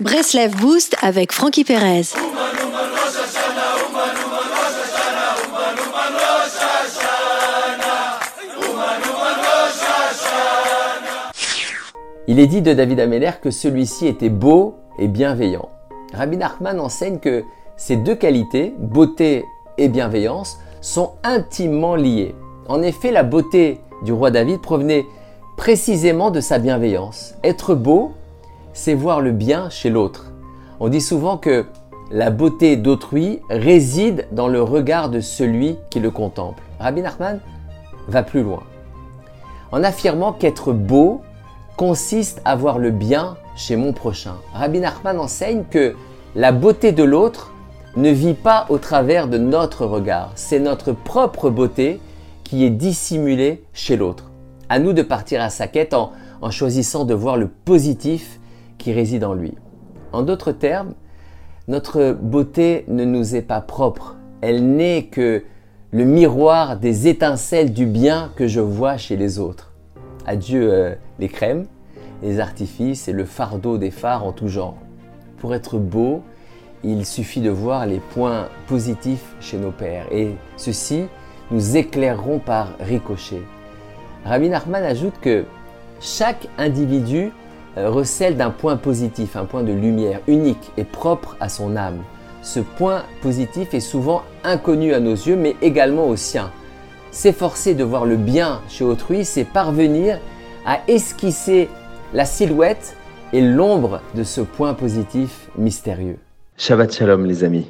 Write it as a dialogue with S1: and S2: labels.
S1: Breslev Boost avec Frankie Perez.
S2: Il est dit de David Ameller que celui-ci était beau et bienveillant. Rabbi Nachman enseigne que ces deux qualités, beauté et bienveillance, sont intimement liées. En effet, la beauté du roi David provenait précisément de sa bienveillance. Être beau, c'est voir le bien chez l'autre. On dit souvent que la beauté d'autrui réside dans le regard de celui qui le contemple. Rabbi Nachman va plus loin en affirmant qu'être beau consiste à voir le bien chez mon prochain. Rabbi Nachman enseigne que la beauté de l'autre ne vit pas au travers de notre regard. C'est notre propre beauté qui est dissimulée chez l'autre. À nous de partir à sa quête en, en choisissant de voir le positif qui réside en lui. En d'autres termes, notre beauté ne nous est pas propre. Elle n'est que le miroir des étincelles du bien que je vois chez les autres. Adieu euh, les crèmes, les artifices et le fardeau des phares en tout genre. Pour être beau, il suffit de voir les points positifs chez nos pères et ceux-ci nous éclaireront par ricochet. Rabbi Nachman ajoute que chaque individu recèle d'un point positif, un point de lumière unique et propre à son âme. Ce point positif est souvent inconnu à nos yeux, mais également aux siens. S'efforcer de voir le bien chez autrui, c'est parvenir à esquisser la silhouette et l'ombre de ce point positif mystérieux.
S3: Shabbat Shalom les amis.